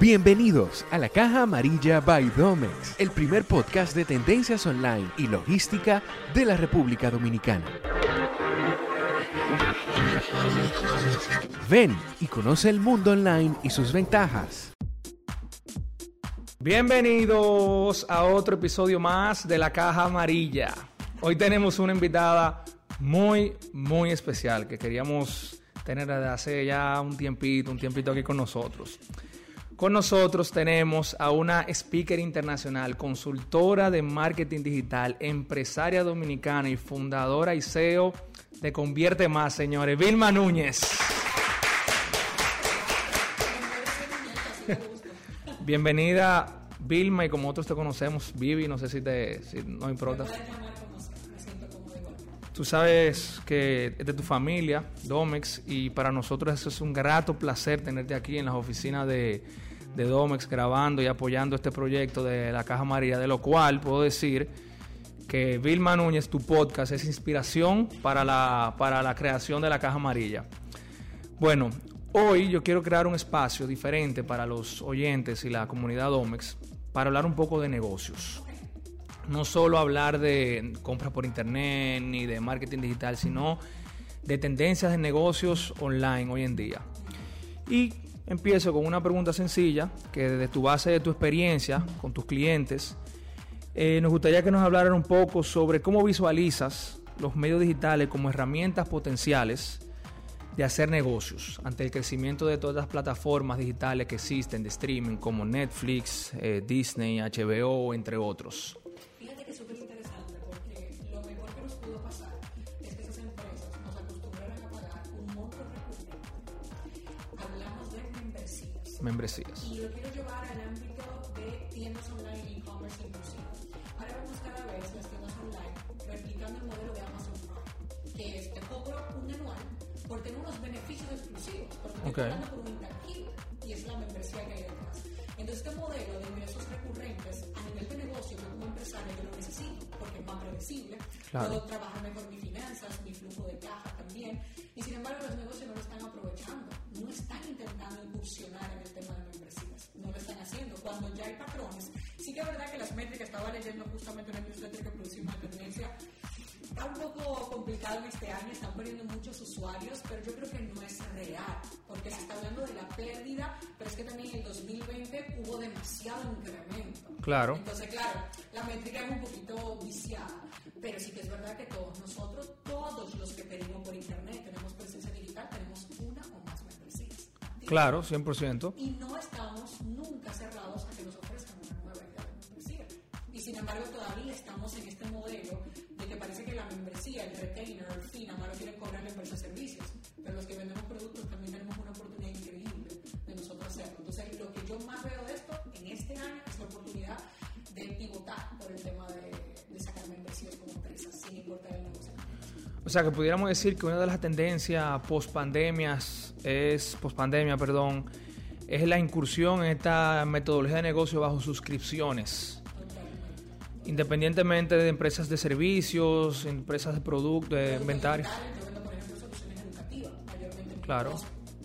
Bienvenidos a la Caja Amarilla by Domex, el primer podcast de tendencias online y logística de la República Dominicana. Ven y conoce el mundo online y sus ventajas. Bienvenidos a otro episodio más de la Caja Amarilla. Hoy tenemos una invitada muy, muy especial que queríamos tener desde hace ya un tiempito, un tiempito aquí con nosotros. Con nosotros tenemos a una speaker internacional, consultora de marketing digital, empresaria dominicana y fundadora y CEO de Convierte Más, señores, Vilma Núñez. Bienvenida, Vilma, y como otros te conocemos, Vivi, no sé si te si no importa. Tú sabes que es de tu familia, Domex, y para nosotros eso es un grato placer tenerte aquí en las oficinas de, de Domex grabando y apoyando este proyecto de la Caja María, de lo cual puedo decir que Vilma Núñez, tu podcast, es inspiración para la, para la creación de la Caja Amarilla. Bueno, hoy yo quiero crear un espacio diferente para los oyentes y la comunidad Domex para hablar un poco de negocios no solo hablar de compras por internet ni de marketing digital, sino de tendencias de negocios online hoy en día. Y empiezo con una pregunta sencilla, que desde tu base de tu experiencia con tus clientes, eh, nos gustaría que nos hablaran un poco sobre cómo visualizas los medios digitales como herramientas potenciales de hacer negocios ante el crecimiento de todas las plataformas digitales que existen de streaming como Netflix, eh, Disney, HBO, entre otros. Membresías. Y lo quiero llevar al ámbito de tiendas online y e-commerce inclusive. Ahora vemos cada vez las tiendas online replicando el modelo de Amazon Prime, que es te cobro un anual por tener unos beneficios exclusivos, porque estoy okay. por un intangible y es la membresía que hay detrás. Entonces este modelo de ingresos recurrentes a nivel de negocio que como empresario yo lo necesito porque es más predecible, claro. puedo trabajar mejor mis finanzas, mi flujo de caja también, y sin embargo los negocios no lo están aprovechando, no están intentando incursionar en el tema de membresías, no lo están haciendo. Cuando ya hay patrones, sí que es verdad que las métricas, estaba leyendo justamente una newsletter que producimos de tendencia, está un poco complicado este año, están perdiendo muchos usuarios, pero yo creo que no es real, porque se está hablando de la pérdida, pero es que también en el 2020 hubo demasiado incremento. Claro. Entonces, claro, la métrica es un poquito viciada, pero sí que es verdad que todos nosotros, todos los que pedimos por internet, tenemos presencia digital, tenemos una o más membresías. Claro, 100%. Y no estamos nunca cerrados a que nos ofrezcan una nueva idea de membresía. Y sin embargo, todavía estamos en este modelo de la membresía, el retainer, el fin, ahora quieren cobrar la empresa de servicios. Pero los que vendemos productos también tenemos una oportunidad increíble de nosotros hacerlo. Entonces, lo que yo más veo de esto en este año es la oportunidad de pivotar por el tema de, de sacar membresías como empresas, sin importar el negocio. O sea que pudiéramos decir que una de las tendencias post pandemias es post pandemia, perdón, es la incursión en esta metodología de negocio bajo suscripciones. Independientemente de empresas de servicios, empresas de productos, de inventarios. Claro.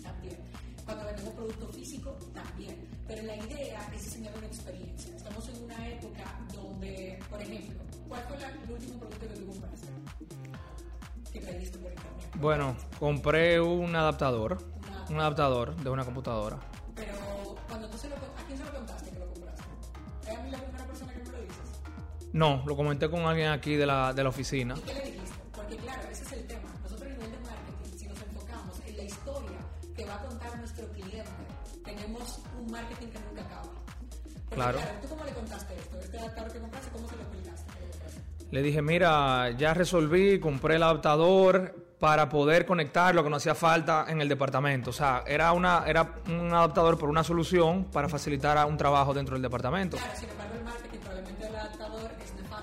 También. Cuando vendemos producto físico, también. Pero la idea es diseñar una experiencia. Estamos en una época donde, por ejemplo, ¿cuál fue el último producto que tú compraste? Que pediste por internet. Bueno, compré un adaptador. Un adaptador de una computadora. No, lo comenté con alguien aquí de la, de la oficina. ¿Y qué le dijiste? Porque claro, ese es el tema. Nosotros a nivel de marketing, si nos enfocamos en la historia que va a contar nuestro cliente, tenemos un marketing que nunca acaba. Porque, claro. ¿Tú cómo le contaste esto? Este adaptador que compraste, ¿cómo se lo explicaste? Le dije, mira, ya resolví, compré el adaptador para poder conectar lo que no hacía falta en el departamento. O sea, era, una, era un adaptador por una solución para facilitar un trabajo dentro del departamento. Claro, sin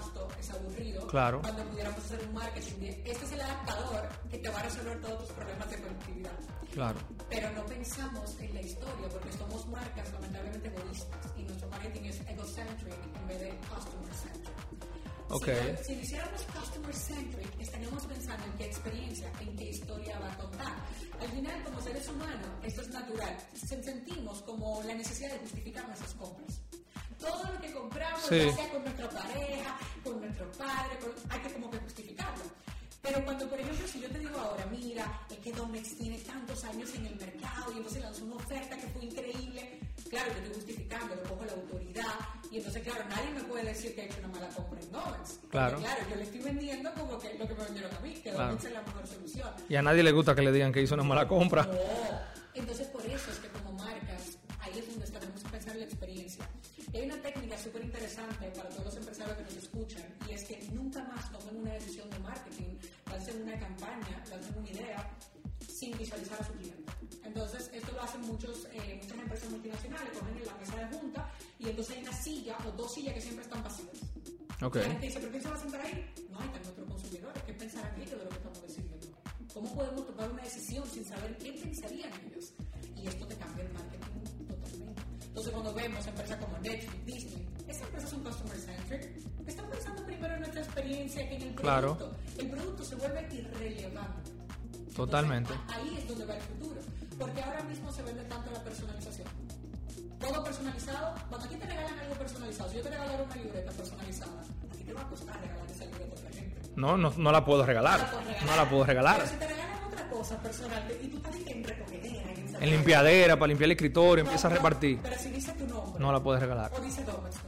nefasto, es aburrido. Claro. Cuando pudiéramos hacer un marketing de, este es el adaptador que te va a resolver todos tus problemas de conectividad. Claro. Pero no pensamos en la historia porque somos marcas lamentablemente egoístas y nuestro marketing es egocentric en vez de customer centric. Okay. Si, si lo hiciéramos customer centric, estaríamos pensando en qué experiencia, en qué historia va a contar. Al final, como seres humanos, esto es natural. Sentimos como la necesidad de justificar nuestras compras. Todo lo que compramos, Sí. ya sea con nuestra pareja, con nuestro padre, con- hay que como que justificarlo. Pero cuando, por ejemplo, si yo te digo ahora, mira, es que Domex tiene tantos años en el mercado y entonces lanzó una oferta que fue increíble, claro, yo estoy justificando, lo cojo la autoridad y entonces, claro, nadie me puede decir que he hecho una mala compra en Domex. Claro. claro, yo le estoy vendiendo como que lo que me vendieron a mí, que Claro. Domex es la mejor solución. Y a nadie le gusta que le digan que hizo una mala compra. No. Entonces, por eso es que como marcas, ahí es donde tenemos que pensar en la experiencia. Y hay una técnica súper interesante para todos los empresarios que nos escuchan, y es que nunca más tomen una decisión de marketing, lancen una campaña, lancen una idea, sin visualizar a su cliente. Entonces, esto lo hacen muchos, eh, muchas empresas multinacionales, cogen en la mesa de junta, y entonces hay una silla o dos sillas que siempre están vacías. Ok. Y la gente dice, ¿pero quién se va a sentar ahí? No, ahí están nuestros consumidores. ¿Qué pensarán ellos de lo que estamos decidiendo? ¿Cómo podemos tomar una decisión sin saber qué pensarían ellos? Y esto te cambia el marketing. Entonces, cuando vemos empresas como Netflix, Disney, esas empresas son customer centric. Están pensando primero en nuestra experiencia que en el Claro. producto. El producto se vuelve irrelevante. Totalmente. Entonces, ahí es donde va el futuro. Porque ahora mismo se vende tanto la personalización. Todo personalizado. Cuando a ti te regalan algo personalizado, si yo te regalara una libreta personalizada, a ti te va a costar regalar esa libreta a otra gente. No, no, no la puedo regalar. No la puedo regalar. Pero si te regalan otra cosa personal y tú estás en recogedera, en, limpiadera, para limpiar el escritorio, No, empieza a repartir. Pero si dice tu nombre. No la puedes regalar. O dice la sacas.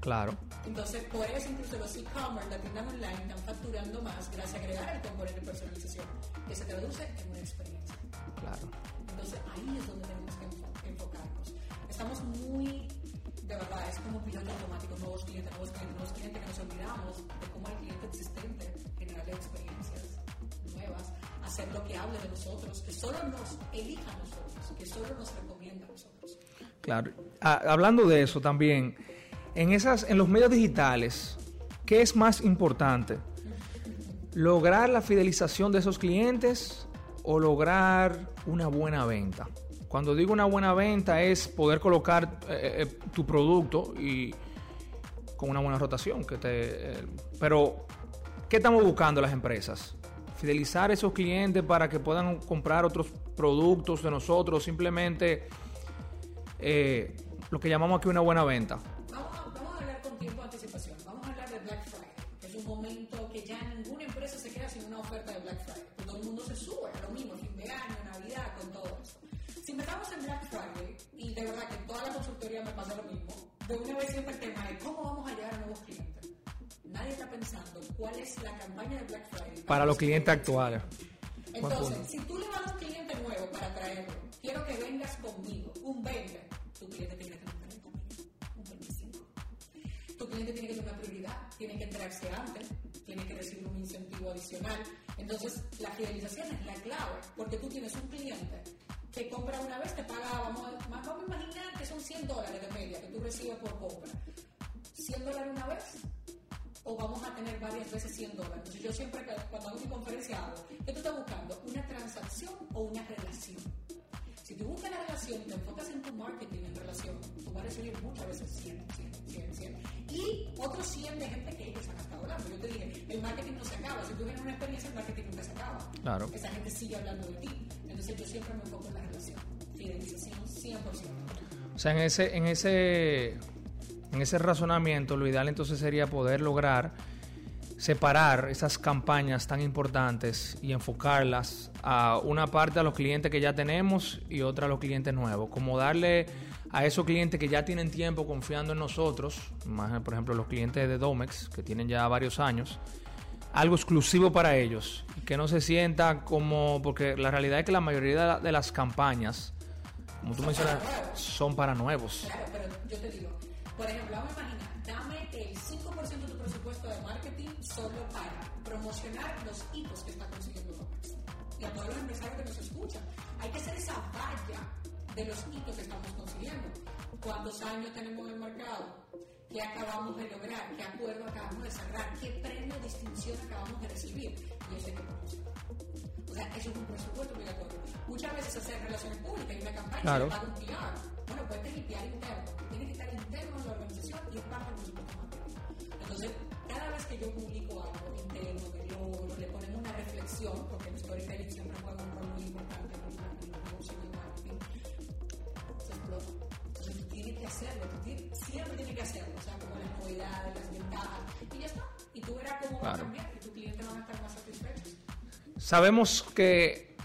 Claro. Entonces, por eso incluso los e-commerce, las tiendas online, están facturando más gracias a agregar el componente de personalización, que se traduce en una experiencia. Claro. Entonces, ahí es donde tenemos que enfo- enfocarnos. Estamos muy, de verdad, es como piloto automático, nuevos clientes, nuevos clientes, nuevos clientes, que nos olvidamos de cómo el cliente existente generarle experiencias nuevas, hacer lo que hable de nosotros, que solo nos elija a nosotros, que solo nos recomienda a nosotros. Claro. Ah, hablando de eso también, en esas, en los medios digitales, ¿qué es más importante? ¿Lograr la fidelización de esos clientes o lograr una buena venta? Cuando digo una buena venta es poder colocar eh, eh, tu producto y con una buena rotación. Que te, eh, pero, ¿qué estamos buscando las empresas? Fidelizar a esos clientes para que puedan comprar otros productos de nosotros, simplemente eh, lo que llamamos aquí una buena venta. Vamos a, vamos a hablar con tiempo de anticipación. Vamos a hablar de Black Friday, que es un momento que ya ninguna empresa se queda sin una oferta de Black Friday. Todo el mundo se sube, lo mismo, fin de año, Navidad, con todo eso. Si empezamos en Black Friday, y de verdad que en toda la consultoría me pasa lo mismo, de una vez siempre el tema de cómo vamos a llegar a nuevos clientes. Nadie está pensando cuál es la campaña de Black Friday Para los clientes actuales. Marketing en relación, tú vas a recibir muchas veces 100, 100, 100, 100. Y otros 100 de gente que ellos han estado hablando. Yo te dije, el marketing no se acaba. Si tú tienes una experiencia, el marketing nunca se acaba. Claro. Esa gente sigue hablando de ti. Entonces yo siempre me enfoco en la relación. Fidelización 100%. O sea, en ese, en ese, en ese razonamiento, lo ideal entonces sería poder lograr separar esas campañas tan importantes y enfocarlas a una parte a los clientes que ya tenemos y otra a los clientes nuevos. Como darle a esos clientes que ya tienen tiempo confiando en nosotros, por ejemplo los clientes de Domex, que tienen ya varios años, algo exclusivo para ellos que no se sienta como, porque la realidad es que la mayoría de las campañas, como tú mencionas, son para nuevos. Claro, pero yo te digo, por ejemplo, vamos a imaginar, dame el 5% de tu presupuesto de marketing solo para promocionar los hitos que está consiguiendo Domex. Y a todos los empresarios que nos escuchan, hay que hacer esa valla de los hitos que estamos consiguiendo. ¿Cuántos años tenemos en el mercado? ¿Qué acabamos de lograr? ¿Qué acuerdo acabamos de cerrar? ¿Qué premio de distinción acabamos de recibir? Y hay que. O sea, eso es un presupuesto obligatorio. Muchas veces hacer relaciones públicas y una campaña Claro. se paga un PR. Bueno, puedes limpiar interno. Tiene que estar interno en la organización y es del presupuesto marketing. Entonces, cada vez que yo publico algo interno, de logro, le ponemos una elección, porque el storytelling siempre juega un rol muy importante en el en el negocio y el marketing, se explota. Entonces tú tienes que hacerlo, tú tienes- siempre tienes que hacerlo, o sea, como las novedades, las ventajas, y ya está. Y tú verás cómo va a Claro. cambiar y tus clientes van a estar más satisfechos. Sabemos que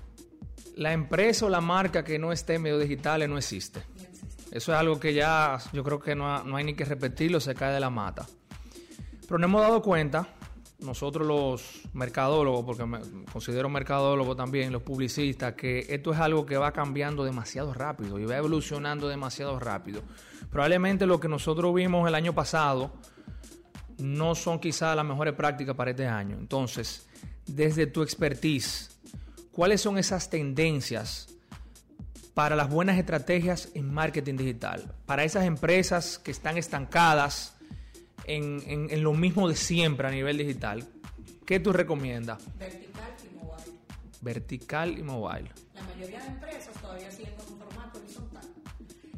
la empresa o la marca que no esté en medios digitales no existe. No. Eso es algo que ya yo creo que no, no hay ni que repetirlo, se cae de la mata. Pero nos hemos dado cuenta, nosotros los mercadólogos, porque me considero mercadólogo también, los publicistas, que esto es algo que va cambiando demasiado rápido y va evolucionando demasiado rápido. Probablemente lo que nosotros vimos el año pasado no son quizás las mejores prácticas para este año. Entonces, desde tu expertise, ¿cuáles son esas tendencias para las buenas estrategias en marketing digital? Para esas empresas que están estancadas en, en- en lo mismo de siempre a nivel digital, ¿qué tú recomiendas? Vertical y mobile. Vertical y mobile. La mayoría de empresas todavía siguen con un formato horizontal.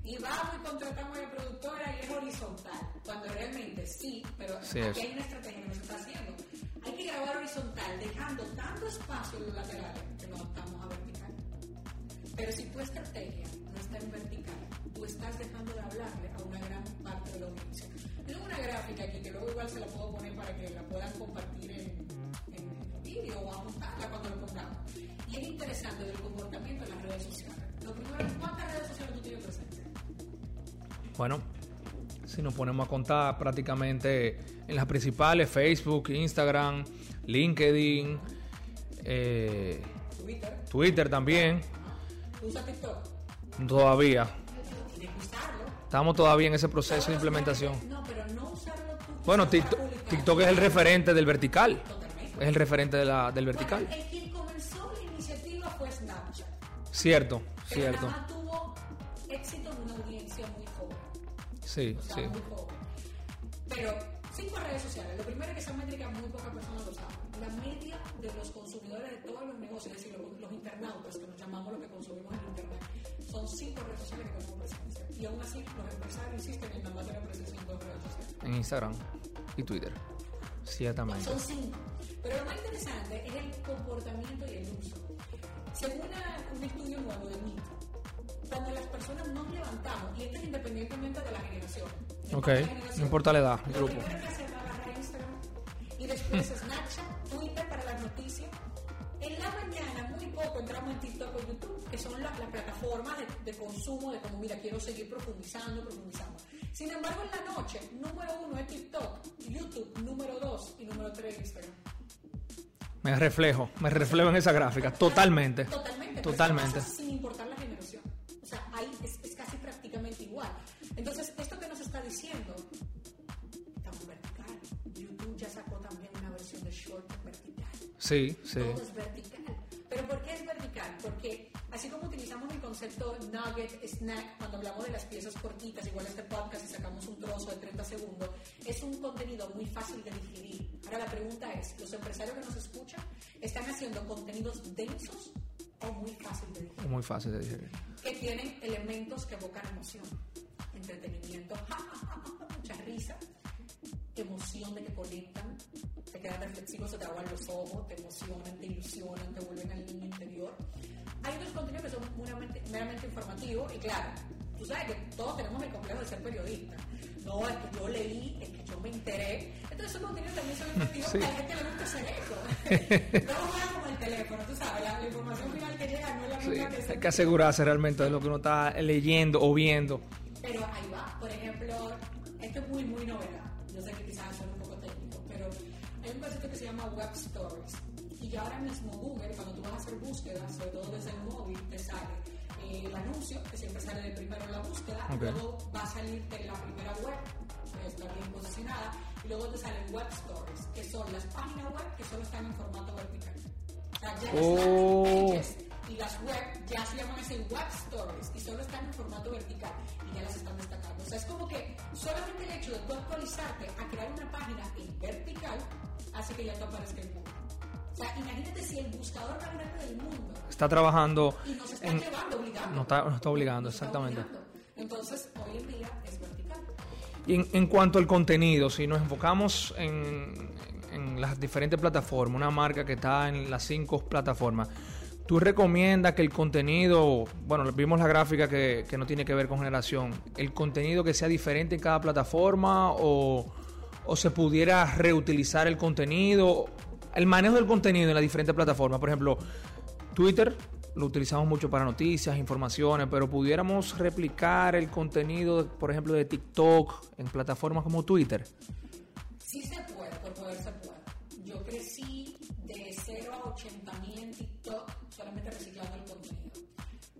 Y vamos y contratamos a la productora y es horizontal. Cuando realmente sí, pero Sí, aquí es. hay una estrategia que no se está haciendo. Hay que grabar horizontal, dejando tanto espacio en los laterales que a vertical. Pero si tu estrategia no está en vertical, tú estás dejando de hablarle a una gran parte de la audiencia. Tengo una gráfica aquí que luego igual se la puedo poner para que la puedan compartir en, en el vídeo o a montarla cuando lo pongamos. Y es interesante del comportamiento en las redes sociales. Lo primero es cuántas redes sociales tú tienes presentes. Bueno, si nos ponemos a contar prácticamente en las principales, Facebook, Instagram, LinkedIn, eh, Twitter, Twitter también, ¿tú usas TikTok? todavía. Que usarlo. Estamos todavía en ese proceso de implementación. No, pero no usarlo tú. Bueno, TikTok, es el referente del vertical. Totalmente. Es el referente de la, del vertical. Bueno, el quien comenzó la iniciativa fue Snapchat. Cierto, Pero cierto. nada más tuvo éxito en una audiencia muy joven. Sí, O sea, sí. muy joven. Pero cinco redes sociales. Lo primero es que esa métrica muy pocas personas lo saben. La media de los consumidores de todos los negocios, es decir, los, los internautas, que que cinco redes sociales que tenemos presencia. Y aún así, los empresarios insisten en nada más tener presencia en dos redes sociales. En Instagram y Twitter. Ciertamente. Son cinco. Pero lo más interesante es el comportamiento y el uso. Según una- un estudio nuevo de MIT, cuando las personas nos levantamos, y esto es independientemente de la generación. no Ok, importa la generación, no importa la edad, el grupo. primero que hacen Instagram y después Snapchat, entramos en TikTok o YouTube, que son la- las plataformas de, de consumo, de como, mira, quiero seguir profundizando, profundizando. Sin embargo, en la noche, número uno es TikTok, YouTube, número dos y número tres Instagram. Me reflejo, me reflejo en esa gráfica. Totalmente. Totalmente. Totalmente. sin importar la generación. O sea, ahí es, es casi prácticamente igual. Entonces, esto que nos está diciendo, estamos vertical. YouTube ya sacó también una versión de short vertical. Sí, sí. Todo es vertical. Nugget, snack, cuando hablamos de las piezas cortitas, igual este podcast y sacamos un trozo de 30 segundos, es un contenido muy fácil de digerir. Ahora la pregunta es, ¿los empresarios que nos escuchan están haciendo contenidos densos o muy fácil de digerir? Muy fácil de digerir. Que tienen elementos que evocan emoción, entretenimiento, mucha risa, emoción de que conectan, te quedan reflexivos, se te aguan los ojos, te emocionan, te ilusionan, te vuelven al niño interior. Hay otros contenidos que son meramente, meramente informativos y claro, tú sabes que todos tenemos el complejo de ser periodista. No, es que yo leí, es que yo me enteré. Entonces esos contenidos también son informativos Sí. porque a la gente le gusta hacer eso. no juega como el teléfono, tú sabes, la, la información final que llega no es la Sí, misma que se hay que asegurarse realmente de lo que uno está leyendo o viendo. pero ahí va, por ejemplo, esto es muy, muy novedad. Un concepto que se llama Web Stories. Y ya ahora mismo Google, cuando tú vas a hacer búsquedas, sobre todo desde el móvil, te sale eh, el anuncio, que siempre sale de primero en la búsqueda, Ok. luego va a salirte la primera web, que está bien posicionada, y luego te salen Web Stories, que son las páginas web que solo están en formato vertical. O sea, ya Oh. pages y las web ya se llaman así web stories y solo están en formato vertical y ya las están destacando. O sea, es como que solamente el hecho de tú actualizarte a crear una página en vertical hace que ya te aparezca en Google. O sea, imagínate si el buscador más grande del mundo Está trabajando y nos está en... llevando, obligando. Nos está, nos está obligando, Nos está exactamente. obligando. Entonces, hoy en día es vertical. Y en, en cuanto al contenido, si nos enfocamos en, en las diferentes plataformas, una marca que está en las cinco plataformas, ¿tú recomiendas que el contenido, bueno, vimos la gráfica que, que no tiene que ver con generación, el contenido que sea diferente en cada plataforma o, o se pudiera reutilizar el contenido? El manejo del contenido en las diferentes plataformas, por ejemplo, Twitter lo utilizamos mucho para noticias, informaciones, pero pudiéramos replicar el contenido, por ejemplo, de TikTok en plataformas como Twitter. Sí se puede, por poder se puede. Yo crecí de 0 a 80 mil en TikTok solamente reciclando el contenido.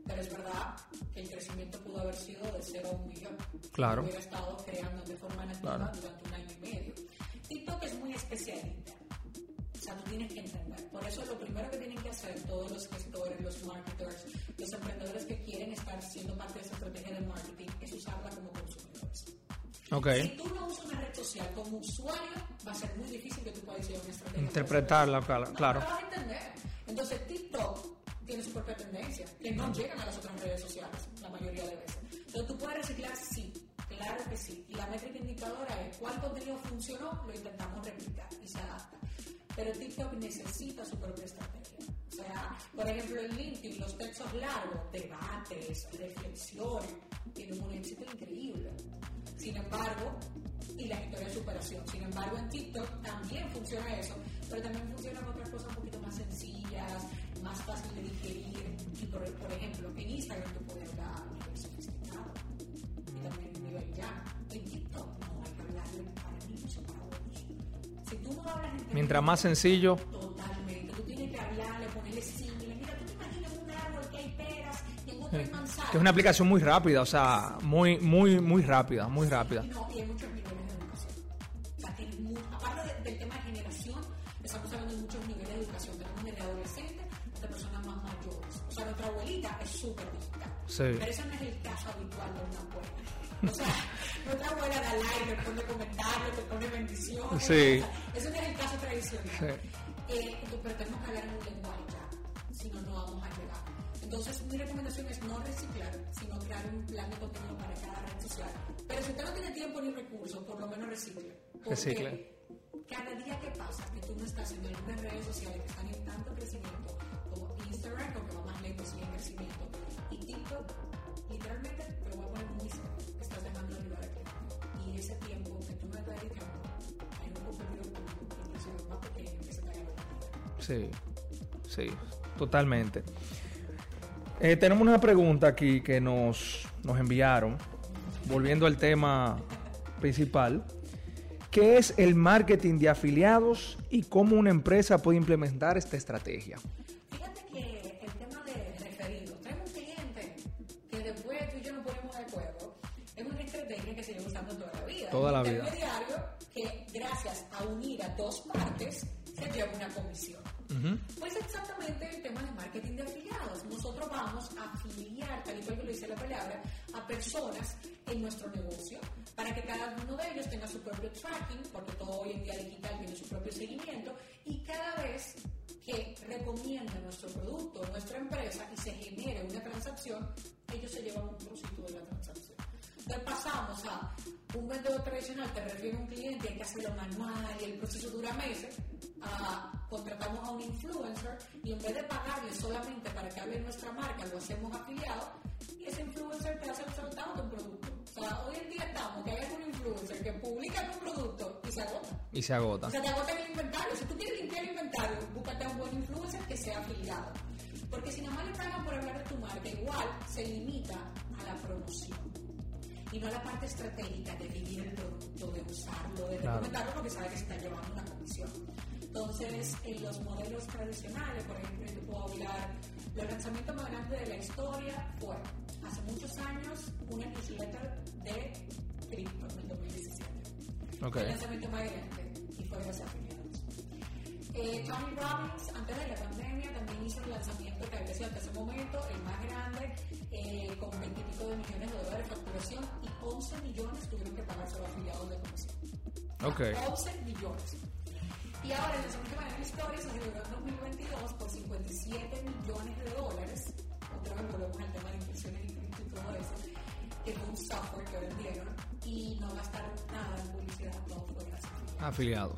Pero es verdad que el crecimiento pudo haber sido de 0 a 1 millón. Claro. Hubiera estado creando de forma nativa Claro. durante un año y medio. TikTok es muy especialista. O sea, tú tienes que entender. Por eso lo primero que tienen que hacer todos los gestores, los marketers, los emprendedores que quieren estar siendo parte de esa estrategia de marketing es usarla como consumidores. Ok. Si tú no usas una red social como usuario, va a ser muy difícil que tú puedas llevar una estrategia. Interpretarla, claro. No, claro. no lo vas a entender. Entonces, TikTok tiene su propia tendencia, que no llegan a las otras redes sociales, la mayoría de veces. Entonces, tú puedes reciclar, sí, claro que sí. Y la métrica indicadora es cuál contenido funcionó, lo intentamos replicar y se adapta. Pero TikTok necesita su propia estrategia. O sea, por ejemplo, en LinkedIn, los textos largos, debates, reflexiones, tienen un éxito increíble. Sin embargo, y la historia de superación. Sin embargo, en TikTok también funciona eso, pero también funcionan otras cosas un poquito más sencillas, más fácil de digerir. Y por, por ejemplo, en Instagram tú puedes hablar a nivel sofisticado y también a nivel llano. En TikTok no hay que hablarle para niños o para adultos. Si tú no hablas en Mientras más sencillo, Totalmente. Tú tienes que hablarle, ponerle símiles. Mira, tú te imaginas un árbol que hay peras y en otro hay manzanas. que es una aplicación muy rápida, o sea, muy, muy, muy rápida, muy rápida. No, y hay muchos estamos hablando de muchos niveles de educación. Tenemos desde adolescentes hasta personas más mayores. O sea, nuestra abuelita es súper digital. Sí. Pero ese no es el caso habitual de una abuela. O sea, nuestra abuela da like, te pone comentarios, te pone bendiciones. Sí. O sea, ese no es el caso tradicional. Sí. Eh, pero tenemos que hablar en un lenguaje ya, si no, no vamos a llegar. Entonces, mi recomendación es no reciclar, sino crear un plan de contenido para cada red social. Pero si usted no tiene tiempo ni recursos, por lo menos recicle. Recicle. Cada día que pasa que tú no estás en algunas redes sociales que están en tanto crecimiento, como Instagram, aunque va más lento, sigue en crecimiento, y TikTok, literalmente, te lo voy a poner muy serio, estás dejando de ayudar a. Y ese tiempo que tú no estás dedicando, hay un público, inclusive más pequeño, que se te gana Sí, sí, totalmente. Eh, tenemos una pregunta aquí que nos, nos enviaron, volviendo al tema principal. ¿Qué es el marketing de afiliados y cómo una empresa puede implementar esta estrategia? Fíjate que el tema de referidos, tenemos un cliente que después tú y yo nos ponemos de acuerdo, es una estrategia que se lleva usando toda la vida. Toda la Un vida. intermediario que gracias a unir a dos partes se lleva una comisión. A afiliar, tal y cual lo dice la palabra, a personas en nuestro negocio para que cada uno de ellos tenga su propio tracking, porque todo hoy en día digital tiene su propio seguimiento, y cada vez que recomienda nuestro producto, nuestra empresa, y se genere una transacción, ellos se llevan un trocito de la transacción. Entonces pasamos a un vendedor tradicional que refiere a un cliente, hay que hacerlo manual y el proceso dura meses, a contratamos a un influencer y en vez de pagarle solamente para que hable nuestra marca, lo hacemos afiliado y ese influencer te hace el soltado de un producto. O sea, hoy en día estamos que hay algún influencer que publica tu producto y se agota. Y se agota. O sea, te agota el inventario. Si tú quieres limpiar el inventario, búscate a un buen influencer que sea afiliado. Porque si nada más le pagan por hablar de tu marca, igual se limita a la promoción. Y no a la parte estratégica de vivir el producto, de usarlo, de recomendarlo, porque sabe que se está llevando una comisión. Entonces, en los modelos tradicionales, por ejemplo, yo puedo hablar, los lanzamientos más grandes de la historia fue hace muchos años una newsletter de cripto en el 2017 Ok. el lanzamiento más grande y fue gracias a afiliados. Eh, Tony Robbins, antes de la pandemia, también hizo el lanzamiento que había sido hasta ese momento el más grande, eh, con 20 y pico de millones de dólares de facturación y 11 millones tuvieron que pagarse los afiliados de comisión. Ok. 11 millones. Y ahora el lanzamiento más grande de la historia se celebró en 2022 por 57 millones de dólares. Otra vez volvemos al tema de inversiones en y todo eso, que fue un software que vendieron y no gastaron nada en publicidad, todo fue gracias afiliados.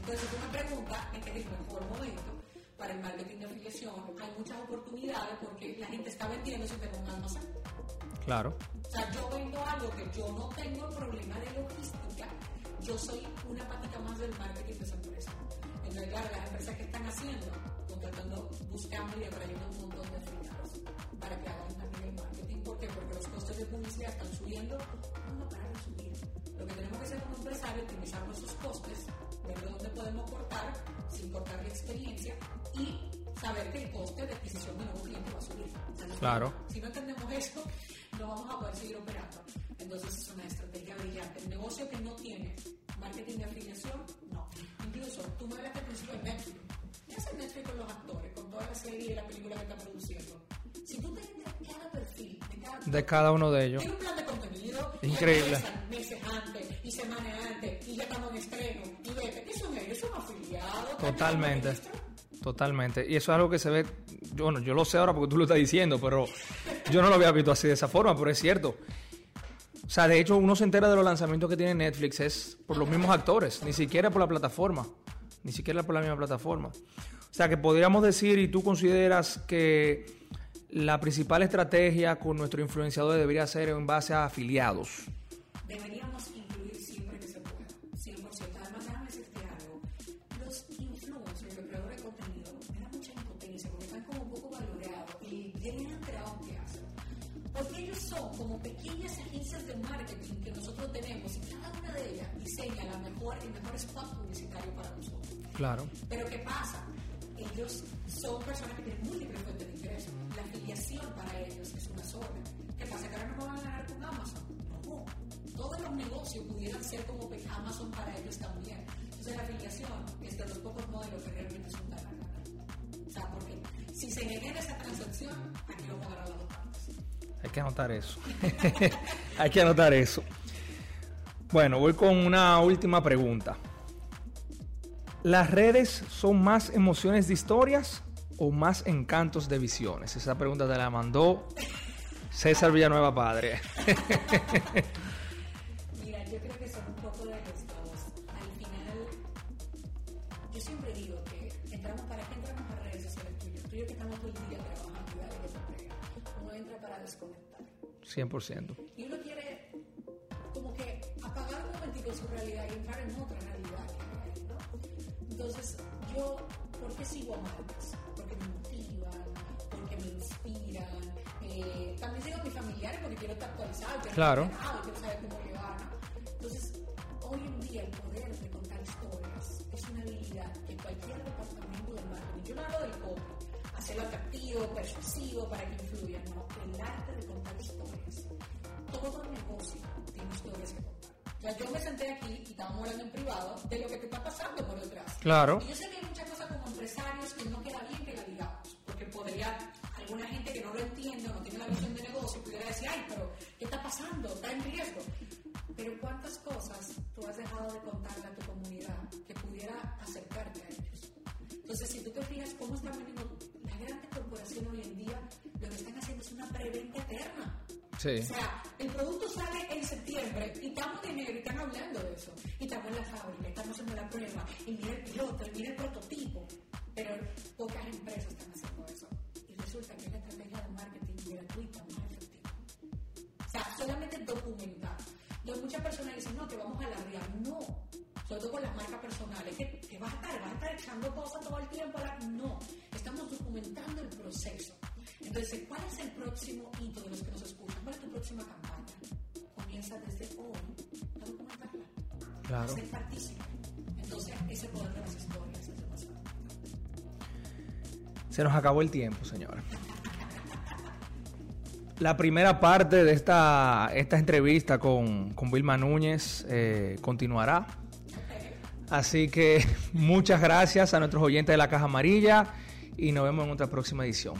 Entonces, tú me preguntas, este es el mejor momento para el marketing de afiliación. Hay muchas oportunidades porque la gente está vendiendo sin tener un almacén. Claro. O sea, yo vendo algo que yo no tengo problema de logística, yo soy una patita más del marketing de esa empresa. Entonces, claro, las empresas que están haciendo, contratando, buscando y atrayendo un montón de afiliados para que hagan también el marketing. ¿Por qué? Porque los costos de publicidad están subiendo, no parar de subir. Lo que tenemos que hacer como empresario es optimizar nuestros costes, ver de dónde podemos cortar sin cortar la experiencia y saber que el coste de adquisición de nuevo cliente va a subir. O sea, Claro. Si no entendemos esto, no vamos a poder seguir operando. Entonces es una estrategia brillante. El negocio que no tiene marketing de afiliación, no. Incluso tú me hablaste al principio de Netflix. ¿Qué hace Netflix con los actores, con toda la serie y la película que está produciendo? Si tú te entras cada perfil de cada De cada uno de ellos. tiene un plan de contenido. y Increíble. empiezan Meses antes y semanas antes y ya estamos en estreno. Y vete, ¿qué son ellos? Son afiliados. Totalmente. Totalmente. Y eso es algo que se ve, yo, bueno, yo lo sé ahora porque tú lo estás diciendo, pero yo no lo había visto así de esa forma, pero es cierto. O sea, de hecho, uno se entera de los lanzamientos que tiene Netflix es por los mismos actores, ni siquiera por la plataforma, ni siquiera por la misma plataforma. O sea, que podríamos decir, y tú consideras que la principal estrategia con nuestro influenciador debería ser en base a afiliados. Son como pequeñas agencias de marketing que nosotros tenemos y cada una de ellas diseña la mejor, el mejor spot publicitario para nosotros. Claro. Pero ¿qué pasa? Ellos son personas que tienen múltiples fuentes de ingresos. La afiliación para ellos es una sola. ¿Qué pasa? ¿Que ahora no van a ganar con Amazon? No. Todos los negocios pudieran ser como Amazon para ellos también. Entonces la afiliación es de los pocos modelos que realmente son tan ganar. O sea, porque si se genera esa transacción, aquí lo a ganar dos partes. Hay que anotar eso. Hay que anotar eso. Bueno, voy con una última pregunta. ¿Las redes son más emociones de historias o más encantos de visiones? Esa pregunta te la mandó César Villanueva Padre. 100%. Y uno quiere como que apagar un momentito su realidad y entrar en otra realidad que hay ¿no? Entonces, yo, ¿por qué sigo a marcas? Porque me motivan, porque me inspiran. eh, también sigo a mis familiares porque quiero estar actualizado, quiero Claro. enterado, quiero saber cómo llevar, ¿no? Entonces, hoy en día el poder de contar historias es una habilidad que cualquier departamento del marketing, yo no hablo del copy, hacerlo atractivo, persuasivo para que influya, no, el arte de contar historias. Todo negocio tiene historias que contar. O sea, yo me senté aquí y estábamos hablando en privado de lo que te está pasando por detrás. Claro. Y yo sé que hay muchas cosas como empresarios que no queda bien que la digamos, porque podría alguna gente que no lo entiende o no tiene la visión de negocio pudiera decir, ay, pero ¿qué está pasando? Está en riesgo. Pero ¿cuántas cosas tú has dejado de contarle a tu comunidad que pudiera acercarte a ellos? Entonces, si tú te fijas cómo están vendiendo corporaciones hoy en día, lo que están haciendo es una preventa eterna. Sí. O sea, el producto sale en septiembre y estamos en enero y están hablando de eso. Y estamos en la fábrica, estamos haciendo la prueba, y mira el piloto, y mira el prototipo. Pero pocas empresas están haciendo eso. Y resulta que es la estrategia de marketing gratuita más efectiva. O sea, solamente documentar. Entonces muchas personas dicen, no, que vamos a alardear. No. Sobre todo con las marcas personales, que, que vas a estar, vas a estar echando cosas todo el tiempo. a la- No. Documentando el proceso. Entonces, ¿cuál es el próximo hito de los que nos escuchan? ¿Cuál es tu próxima campaña? Comienza desde hoy a documentarla. Claro. A ser partícipe. Entonces, ese poder de las historias es demasiado. Se nos acabó el tiempo, señora. La primera parte de esta, esta entrevista con, con Vilma Núñez eh, continuará. Así que muchas gracias a nuestros oyentes de la Caja Amarilla y nos vemos en otra próxima edición.